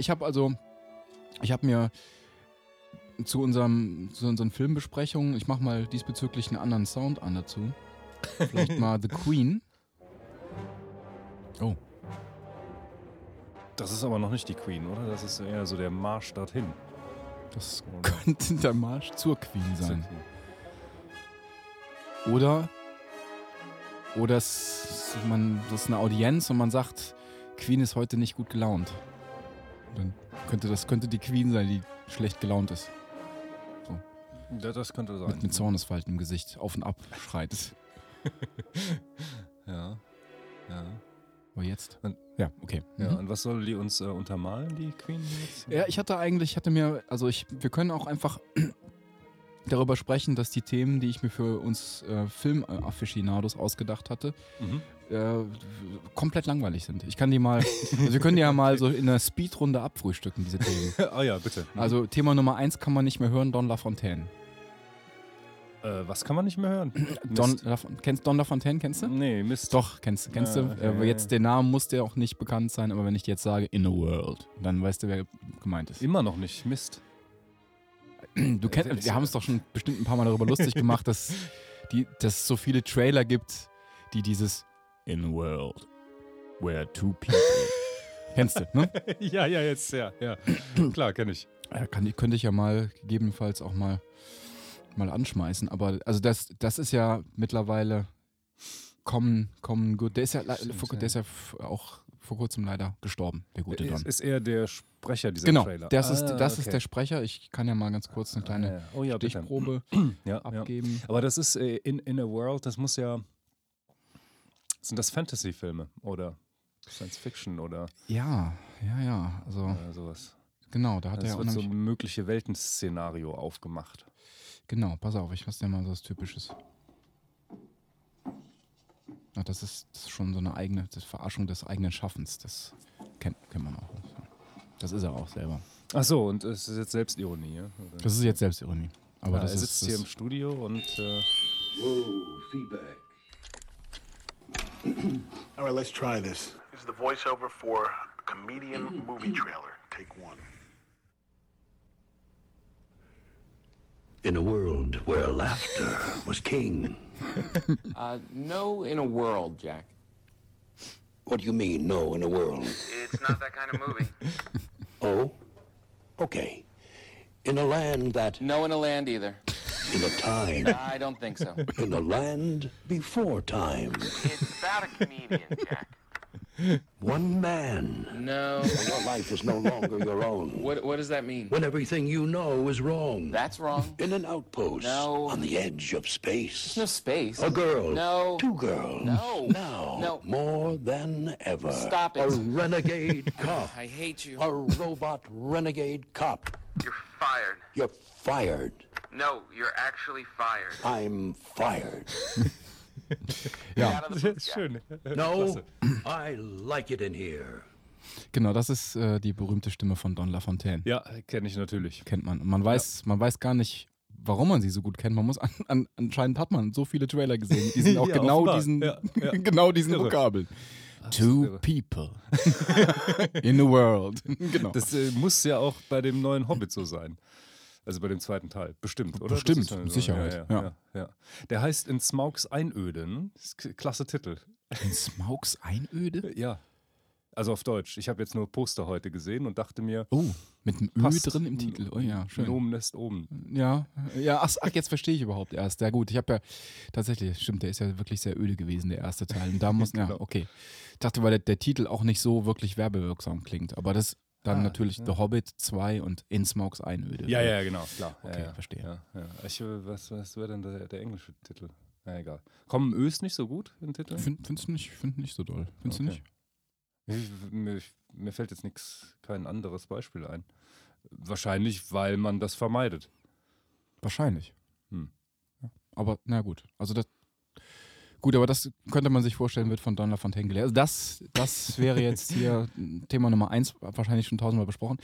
ich habe also, ich habe mir zu, unserem, zu unseren Filmbesprechungen, ich mache mal diesbezüglich einen anderen Sound an dazu. Vielleicht mal The Queen. Oh, Das ist aber noch nicht die Queen, oder? Das ist eher so der Marsch dorthin. das Oder? könnte der Marsch zur Queen sein. Oder, oder es, man, das ist eine Audienz und man sagt, Queen ist heute nicht gut gelaunt. Dann könnte das könnte die Queen sein, die schlecht gelaunt ist. Ja, das könnte sein. Mit, mit Zornesfalten im Gesicht auf und ab schreit. Ja. Ja. Aber jetzt? Und- ja, okay. ja. Mhm. Und was soll die uns äh, untermalen, die Queen jetzt? Ja, ich hatte eigentlich, ich hatte mir, also ich, wir können auch einfach darüber sprechen, dass die Themen, die ich mir für uns äh, Film-Afficionados ausgedacht hatte, Mhm. äh, komplett langweilig sind. Ich kann die mal, also wir können die ja mal so in einer Speedrunde abfrühstücken, diese Themen. ah ja, bitte. Also Thema Nummer eins kann man nicht mehr hören, Don LaFontaine. Äh, was kann man nicht mehr hören? Don. La, kennst Don LaFontaine, kennst du? Nee, Mist. Doch, kennst, kennst Ah, du. okay. Äh, jetzt der Name muss dir auch nicht bekannt sein, aber wenn ich dir jetzt sage In a World, dann weißt du, wer gemeint ist. Immer noch nicht. Mist. Du kennst, wir haben es doch schon bestimmt ein paar Mal darüber lustig gemacht, dass, die, dass es so viele Trailer gibt, die dieses In a World where two people. kennst du, ne? ja, ja, jetzt, ja, ja. Klar, kenne ich. Ja, kann, könnte ich ja mal gegebenenfalls auch mal, mal anschmeißen. Aber also das, das ist ja mittlerweile Common, common Good. Der ist ja, Stimmt, der ist ja auch vor kurzem leider gestorben, der gute Ist, Don. ist er der Sprecher dieser Genau, Trailer? das, ist, Ah, das okay. ist der Sprecher. Ich kann ja mal ganz kurz eine kleine Ah, ja. Oh ja. Stichprobe Ja, ja. abgeben. Aber das ist äh, in, in a World, das muss ja. Sind das Fantasy-Filme oder Science Fiction oder Ja, ja, ja. Also äh, sowas? genau, da hat er Das ja wird so ein mögliche Weltenszenario aufgemacht. Genau, pass auf, ich lasse dir mal so was Typisches. Ja, das, ist, das ist schon so eine eigene das ist Verarschung des eigenen Schaffens. Das kennt, kennt man auch. Das ist er auch selber. Ach so, und es ist jetzt Selbstironie, ja? Oder? Das ist jetzt Selbstironie. Aber ja, das er ist, sitzt das hier im Studio und äh, Whoa, feedback. All right, let's try this. This is the voiceover for a comedian movie trailer. Take one. In a world where laughter was king. Uh, no, in a world, Jack. What do you mean, no, in a world? It's not that kind of movie. Oh? Okay. In a land that, No, in a land either. in a time, I don't think so. in a land before time. It's about a comedian, Jack. One man. No. Your life is no longer your own. What, what does that mean? When everything you know is wrong. That's wrong. In an outpost. No. On the edge of space. No space. A girl. No. Two girls. No. Now. No. More than ever. Stop it. A renegade cop. I hate you. A robot renegade cop. You're fired. You're fired. No, you're actually fired. I'm fired. ja, booth, Jack. schön. No, I like it in here. genau, das ist äh, die berühmte Stimme von Don LaFontaine. Ja, kenne ich natürlich. Kennt man. Und man weiß, man weiß gar nicht, warum man sie so gut kennt. Man muss an, an, anscheinend hat man so viele Trailer gesehen. Die sind auch Ja, genau offenbar. diesen, Ja, ja. genau diesen. Vokabeln. Two people in the world. genau. Das äh, muss ja auch bei dem neuen Hobbit so sein. Also bei dem zweiten Teil. Bestimmt, oder? Bestimmt, mit. Sicherheit, Ja, ja, ja. ja. Der heißt In Smaugs Einöden. Klasse Titel. In Smaugs Einöde? Ja. Also auf Deutsch. Ich habe jetzt nur Poster heute gesehen und dachte mir, Oh, mit einem Ö drin im Titel. Oh ja, schön. Nomen ist oben. Ja, ja ach, ach, jetzt verstehe ich überhaupt erst. Ja gut, ich habe ja tatsächlich, stimmt, der ist ja wirklich sehr öde gewesen, der erste Teil. Und da muss, ja, Genau. okay. Ich dachte, weil der, der Titel auch nicht so wirklich werbewirksam klingt. Aber das dann Ah, natürlich ja. The Hobbit 2 und In Smaugs Einöde. Ja, ja, genau, klar. Okay, ja, verstehe. Ja. Ich, was was wäre denn der, der englische Titel? Na egal. Kommen Ös nicht so gut in Titel? Find, findest du nicht, find nicht so doll. Findest Okay. du nicht? Ich, mir, mir fällt jetzt nichts, kein anderes Beispiel ein. Wahrscheinlich, weil man das vermeidet. Wahrscheinlich. Hm. Aber na gut. Also das. Gut, aber das könnte man sich vorstellen, wird von Don LaFontaine gelehrt. Also das, das wäre jetzt hier Thema Nummer eins, wahrscheinlich schon tausendmal besprochen.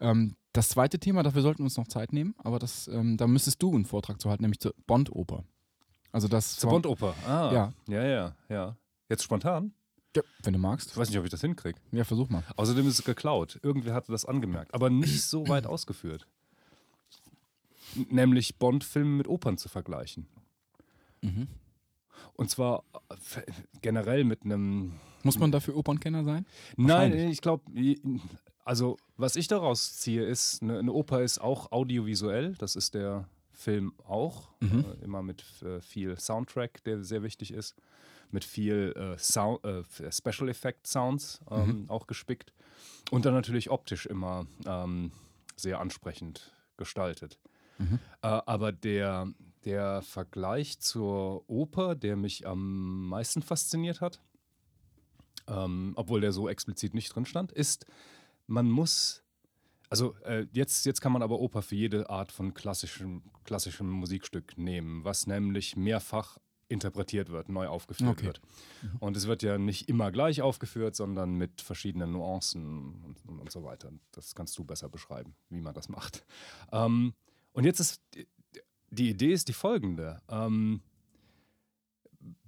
Ähm, das zweite Thema, dafür sollten wir uns noch Zeit nehmen, aber das, ähm, da müsstest du einen Vortrag zu halten, nämlich zur Bond-Oper. Also das Zur Bondoper. Ah. Ja. Ja, ja, ja. Jetzt spontan? Ja, wenn du magst. Ich weiß nicht, ob ich das hinkriege. Ja, versuch mal. Außerdem ist es geklaut. Irgendwer hatte das angemerkt, aber nicht so weit ausgeführt. Nämlich Bond-Filme mit Opern zu vergleichen. Und zwar äh, generell mit einem. Muss man dafür Opernkenner sein? Nein, ich glaube, also was ich daraus ziehe, ist, eine, eine Oper ist auch audiovisuell. Das ist der Film auch. Äh, immer mit äh, viel Soundtrack, der sehr wichtig ist. Mit viel äh, Sound, äh, Special Effect Sounds ähm, auch gespickt. Und dann natürlich optisch immer ähm, sehr ansprechend gestaltet. Äh, aber der, der Vergleich zur Oper, der mich am meisten fasziniert hat, ähm, obwohl der so explizit nicht drin stand, ist, man muss, also äh, jetzt, jetzt kann man aber Oper für jede Art von klassischem, klassischem Musikstück nehmen, was nämlich mehrfach interpretiert wird, neu aufgeführt Okay. wird. Und es wird ja nicht immer gleich aufgeführt, sondern mit verschiedenen Nuancen und, und, und so weiter. Das kannst du besser beschreiben, wie man das macht. Ähm, und jetzt ist die, Idee ist die folgende. Ähm,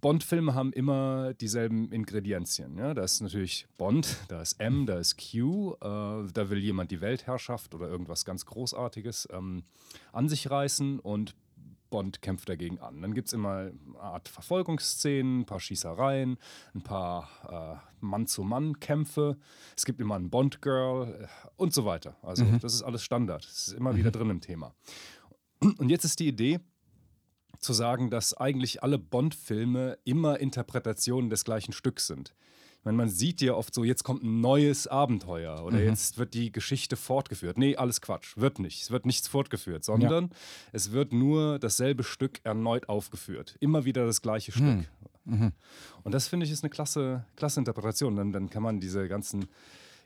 Bond-Filme haben immer dieselben Ingredienzien. Ja? Da ist natürlich Bond, da ist M, da ist Q, äh, da will jemand die Weltherrschaft oder irgendwas ganz Großartiges ähm, an sich reißen und Bond kämpft dagegen an. Dann gibt es immer eine Art Verfolgungsszenen, ein paar Schießereien, ein paar äh, Mann-zu-Mann-Kämpfe. Es gibt immer ein Bond-Girl äh, und so weiter. Also das ist alles Standard. Das ist immer wieder drin im Thema. Und jetzt ist die Idee, zu sagen, dass eigentlich alle Bond-Filme immer Interpretationen des gleichen Stücks sind. Ich meine, man sieht ja oft so, jetzt kommt ein neues Abenteuer oder jetzt wird die Geschichte fortgeführt. Nee, alles Quatsch, wird nicht. Es wird nichts fortgeführt, sondern es wird nur dasselbe Stück erneut aufgeführt. Immer wieder das gleiche Stück. Und das finde ich ist eine klasse, klasse Interpretation. Dann, dann kann man diese ganzen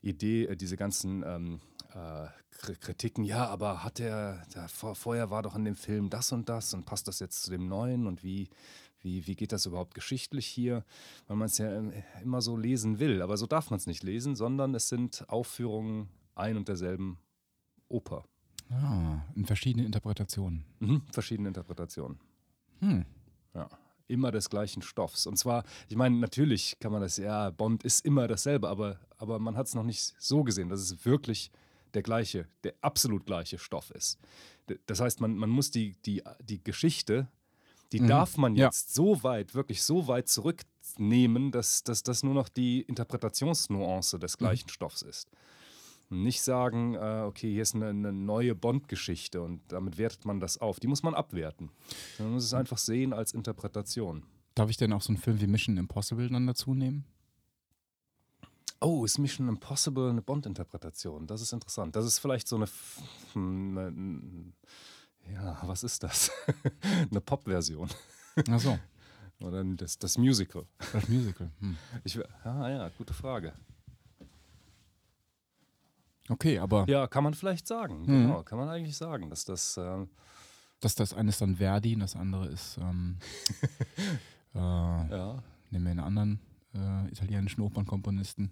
Idee, äh, diese ganzen ähm, äh, Kritiken, ja, aber hat der vor, vorher war doch in dem Film das und das und passt das jetzt zu dem neuen und wie, wie, wie geht das überhaupt geschichtlich hier? Weil man es ja im- immer so lesen will, aber so darf man es nicht lesen, sondern es sind Aufführungen ein und derselben Oper. Ah, in verschiedenen Interpretationen. Mhm, verschiedene Interpretationen. Hm. Ja. Immer des gleichen Stoffs. Und zwar, ich meine, natürlich kann man das, ja, Bond ist immer dasselbe, aber, aber man hat es noch nicht so gesehen, dass es wirklich der gleiche, der absolut gleiche Stoff ist. Das heißt, man, man muss die, die, die Geschichte, die darf man Ja. jetzt so weit, wirklich so weit zurücknehmen, dass, dass das nur noch die Interpretationsnuance des gleichen Stoffs ist. Nicht sagen, äh, okay, hier ist eine, eine neue Bond-Geschichte und damit wertet man das auf. Die muss man abwerten. Man muss es einfach sehen als Interpretation. Darf ich denn auch so einen Film wie Mission Impossible dann dazu nehmen? Oh, ist Mission Impossible eine Bond-Interpretation? Das ist interessant. Das ist vielleicht so eine. Eine eine- ja, was ist das? eine Pop-Version. Ach so, Oder das, das Musical. das Musical. Hm. Ich, ah, ja, gute Frage. Okay, aber Ja, kann man vielleicht sagen. Mhm. Genau, kann man eigentlich sagen, dass das. Äh, dass das eine ist dann Verdi und das andere ist, ähm, äh, ja. nehmen wir einen anderen äh, italienischen Opernkomponisten.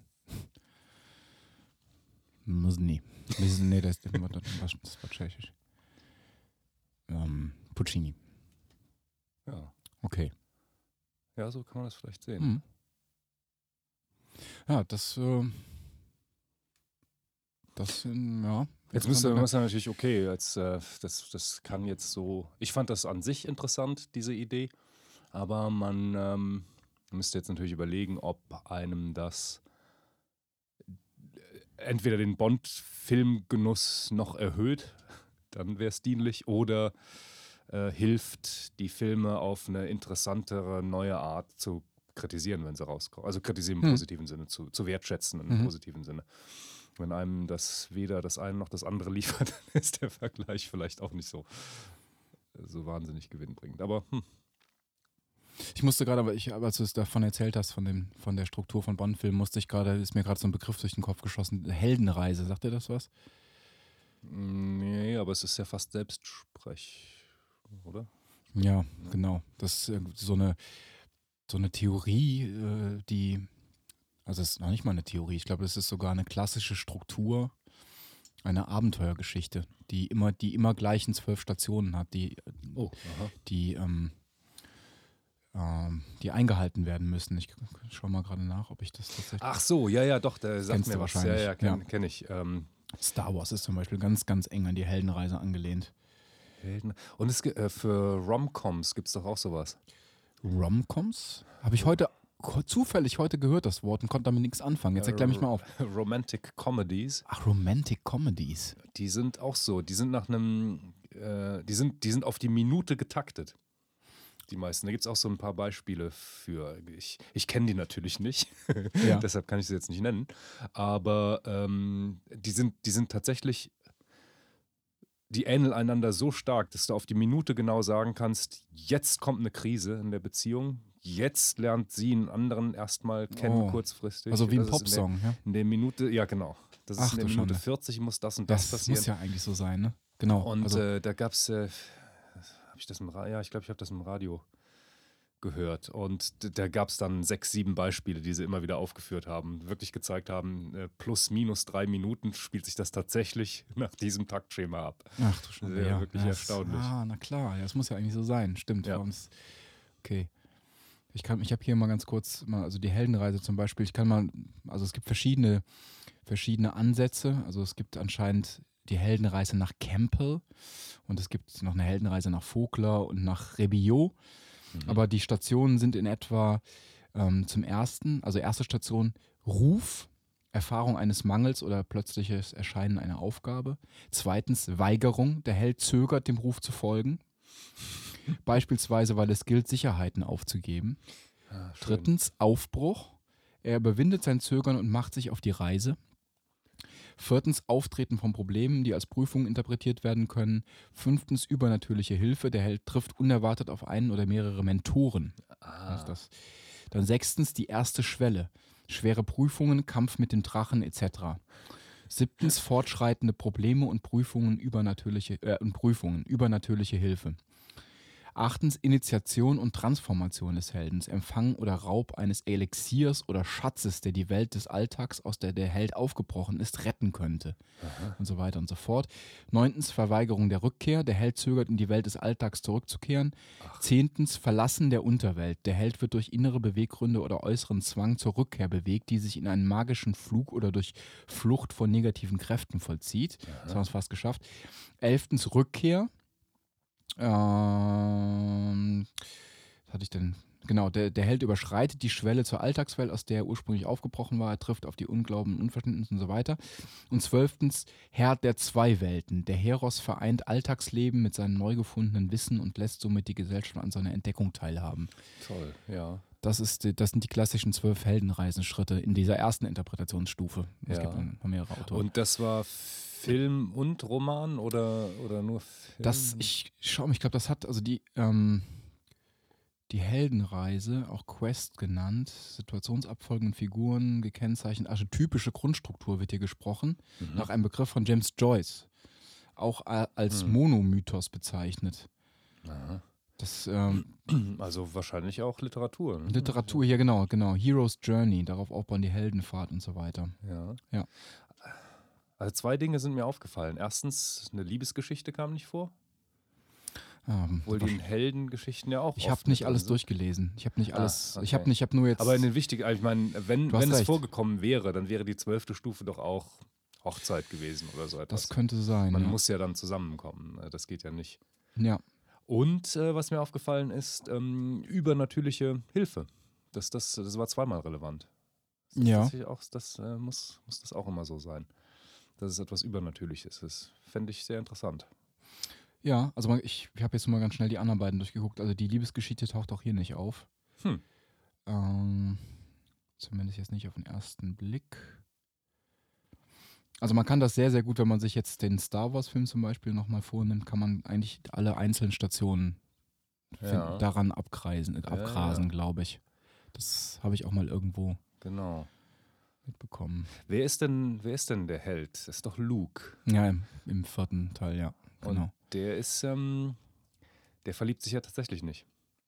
Musni. Nee, das, das, war, das war tschechisch. Ähm, Puccini. ja. Okay. Ja, so kann man das vielleicht sehen. Hm. Ja, das, äh, das, ja. Jetzt müsste man Gedanken. natürlich, okay, jetzt, äh, das, das kann jetzt so. Ich fand das an sich interessant, diese Idee. Aber man ähm, müsste jetzt natürlich überlegen, ob einem das entweder den Bond-Filmgenuss noch erhöht, dann wäre es dienlich, oder äh, hilft, die Filme auf eine interessantere, neue Art zu kritisieren, wenn sie rauskommen. Also kritisieren im Hm. positiven Sinne, zu, zu wertschätzen im Mhm. positiven Sinne. Wenn einem das weder das eine noch das andere liefert, dann ist der Vergleich vielleicht auch nicht so, so wahnsinnig gewinnbringend. Aber hm, Ich musste gerade, aber ich, als du es davon erzählt hast, von, dem, von der Struktur von Bond-Filmen, musste ich gerade, ist mir gerade so ein Begriff durch den Kopf geschossen. Heldenreise, sagt dir das was? nee, aber es ist ja fast Selbstsprech, oder? Ja, genau. Das ist so eine, so eine Theorie, äh, die, also es ist noch nicht mal eine Theorie, ich glaube, es ist sogar eine klassische Struktur einer Abenteuergeschichte, die immer, die immer gleichen zwölf Stationen hat, die, Oh, die, ähm, ähm, die eingehalten werden müssen. Ich schaue mal gerade nach, ob ich das tatsächlich. Ach so, ja, ja, doch, der sagt mir was. Ja, wahrscheinlich, ja, kenne ja. kenn ich. Ähm, Star Wars ist zum Beispiel ganz, ganz eng an die Heldenreise angelehnt. Helden. Und es, äh, für Romcoms gibt es doch auch sowas. Romcoms? Habe ich heute zufällig heute gehört, das Wort, und konnte damit nichts anfangen. Jetzt erklär mich mal auf. Romantic Comedies. Ach, Romantic Comedies. Die sind auch so. Die sind nach einem, äh, die, sind, die sind auf die Minute getaktet. Die meisten. Da gibt es auch so ein paar Beispiele für. Ich, ich kenne die natürlich nicht. Ja. Deshalb kann ich sie jetzt nicht nennen. Aber ähm, die, sind, die sind tatsächlich. Die ähneln einander so stark, dass du auf die Minute genau sagen kannst: jetzt kommt eine Krise in der Beziehung. Jetzt lernt sie einen anderen erstmal kennen, Oh. kurzfristig. Also wie ein Das ist in der- Popsong, ja? In der Minute, ja genau. Das ist Ach, in der Minute Schande. 40 muss das und das, Das passieren. muss ja eigentlich so sein, ne? Genau. Und also, äh, da gab es, äh, habe ich das im Radio, ja, ich glaube, ich habe das im Radio gehört. Und da gab es dann sechs, sieben Beispiele, die sie immer wieder aufgeführt haben, wirklich gezeigt haben, äh, plus, minus drei Minuten spielt sich das tatsächlich nach diesem Taktschema ab. ach du Schande, ja. wirklich das- erstaunlich. Ah, na klar, ja, das muss ja eigentlich so sein. Stimmt. Ja. Okay. Ich, kann- ich habe hier mal ganz kurz, mal, also die Heldenreise zum Beispiel, ich kann mal, also es gibt verschiedene, verschiedene Ansätze. Also es gibt anscheinend die Heldenreise nach Campbell und es gibt noch eine Heldenreise nach Vogler und nach Rebillot. Aber die Stationen sind in etwa ähm, zum ersten, also erste Station Ruf, Erfahrung eines Mangels oder plötzliches Erscheinen einer Aufgabe. Zweitens Weigerung, der Held zögert, dem Ruf zu folgen. Beispielsweise, weil es gilt, Sicherheiten aufzugeben. Ah, schön. Drittens Aufbruch. Er überwindet sein Zögern und macht sich auf die Reise. Viertens Auftreten von Problemen, die als Prüfung interpretiert werden können. Fünftens übernatürliche Hilfe. Der Held trifft unerwartet auf einen oder mehrere Mentoren. Das? Dann sechstens die erste Schwelle. Schwere Prüfungen, Kampf mit dem Drachen etc. Siebtens fortschreitende Probleme und Prüfungen übernatürliche äh, und Prüfungen übernatürliche Hilfe. Achtens Initiation und Transformation des Heldens, Empfang oder Raub eines Elixiers oder Schatzes, der die Welt des Alltags, aus der der Held aufgebrochen ist, retten könnte. Und so weiter und so fort. Neuntens Verweigerung der Rückkehr, der Held zögert in die Welt des Alltags zurückzukehren. Zehntens Verlassen der Unterwelt, der Held wird durch innere Beweggründe oder äußeren Zwang zur Rückkehr bewegt, die sich in einen magischen Flug oder durch Flucht vor negativen Kräften vollzieht. Das haben wir es fast geschafft. Elftens Rückkehr, ähm, was hatte ich denn? Genau, der, der Held überschreitet die Schwelle zur Alltagswelt, aus der er ursprünglich aufgebrochen war. Er trifft auf die Unglauben, Unverständnis und so weiter. Und zwölftens, Herr der zwei Welten. Der Heros vereint Alltagsleben mit seinem neu gefundenen Wissen und lässt somit die Gesellschaft an seiner Entdeckung teilhaben. Toll, ja. Das, ist, das sind die klassischen zwölf Heldenreisenschritte in dieser ersten Interpretationsstufe. Es Ja. gibt mehrere Autoren. Und das war Film und Roman oder, oder nur Film? Das, ich schau mal, ich glaube, das hat, also die, ähm, die Heldenreise, auch Quest genannt, Situationsabfolgen und Figuren gekennzeichnet, archetypische Grundstruktur wird hier gesprochen, Mhm. nach einem Begriff von James Joyce, auch als Mhm. Monomythos bezeichnet. Aha. Das ähm, Also wahrscheinlich auch Literatur. ne? Literatur hier, genau, genau, Hero's Journey, darauf aufbauen die Heldenfahrt und so weiter. Ja. Ja. Also zwei Dinge sind mir aufgefallen. Erstens, eine Liebesgeschichte kam nicht vor, Ähm, obwohl die in Heldengeschichten ja auch ich habe nicht alles sind. durchgelesen. Ich habe nicht Ah, alles, ich okay. habe nicht, ich habe nur jetzt. Aber in den wichtigen, ich meine, wenn, wenn es vorgekommen wäre, dann wäre die zwölfte Stufe doch auch Hochzeit gewesen oder so etwas. das könnte sein. Man ja. muss ja dann zusammenkommen. äh, Das geht ja nicht. ja. Und äh, was mir aufgefallen ist, ähm, übernatürliche Hilfe. Das, das, das war zweimal relevant. Das, Ja. tatsächlich Auch, das äh, muss, muss das auch immer so sein. Dass es etwas Übernatürliches ist. Fände ich sehr interessant. Ja, also mal, ich, ich habe jetzt mal ganz schnell die anderen beiden durchgeguckt. Also die Liebesgeschichte taucht auch hier nicht auf. Hm. Ähm, zumindest jetzt nicht auf den ersten Blick. Also man kann das sehr, sehr gut, wenn man sich jetzt den Star Wars-Film zum Beispiel nochmal vornimmt, kann man eigentlich alle einzelnen Stationen Ja. daran abkreisen, äh, Ja, abgrasen, ja. glaube ich. Das habe ich auch mal irgendwo Genau. Mitbekommen. Wer ist denn, wer ist denn der Held? Das ist doch Luke. Ja, im, im vierten Teil, ja. Genau. Und der ist, ähm, der verliebt sich ja tatsächlich nicht.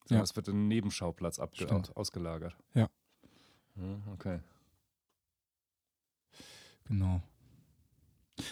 Ja. Es wird in einen Nebenschauplatz Stimmt. aus- ausgelagert. Ja. Hm, Okay. Genau.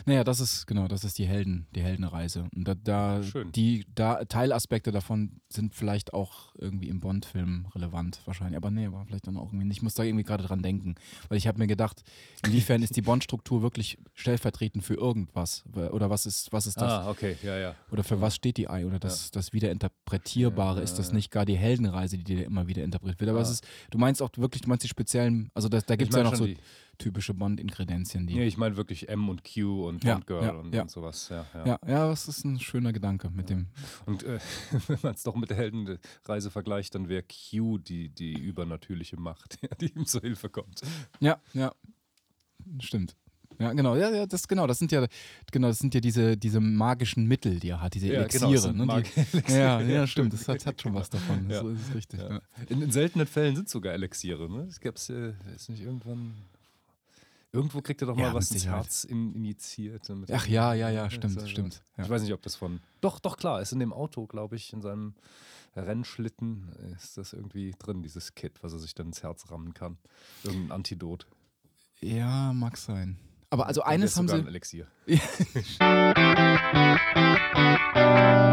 Naja, das ist, genau, das ist die Helden, die Heldenreise. Und da, da Schön. die, da Teilaspekte davon sind vielleicht auch irgendwie im Bond-Film relevant, wahrscheinlich. Aber nee, war vielleicht dann auch irgendwie nicht. Ich muss da irgendwie gerade dran denken. Weil ich habe mir gedacht, inwiefern ist die Bond-Struktur wirklich stellvertretend für irgendwas? Oder was ist, was ist das? Ah, okay, ja, ja. Oder für was steht die Ei? Oder das, das Wiederinterpretierbare? Ist das nicht gar die Heldenreise, die dir immer wieder interpretiert wird? Aber es ist, du meinst auch wirklich, du meinst die speziellen, also das, da gibt es ja noch so die- typische Bond-Inkredenzien, die. Nee, ich meine wirklich M und Q und Ja, Bond Girl ja, und, ja. und sowas. Ja, ja. ja, ja, das ist ein schöner Gedanke mit dem. Und äh, wenn man es doch mit der Heldenreise vergleicht, dann wäre Q die, die übernatürliche Macht, die ihm zur Hilfe kommt. Ja, ja. Stimmt. Ja, genau, ja, ja, das genau, das sind ja genau, das sind ja diese, diese magischen Mittel, die er hat, diese Ja, Elixiere, genau, das sind ne? Die, ja, ja, stimmt, das hat, hat schon was davon. Ja. So ist es richtig. Ja. In, in seltenen Fällen sind sogar Elixiere. Ne? Es gab's, äh, ist nicht irgendwann. Irgendwo kriegt er doch mal Ja, was ins. Herz in, injiziert. Ach ja, ja, ja, stimmt, ja stimmt. Ja. Ich weiß nicht, ob das von. Doch, doch, klar, ist in dem Auto, glaube ich, in seinem Rennschlitten ist das irgendwie drin, dieses Kit, was er sich dann ins Herz rammen kann. Irgendein Antidot. ja, mag sein. Aber also eines haben sogar sie. Ein Elixier.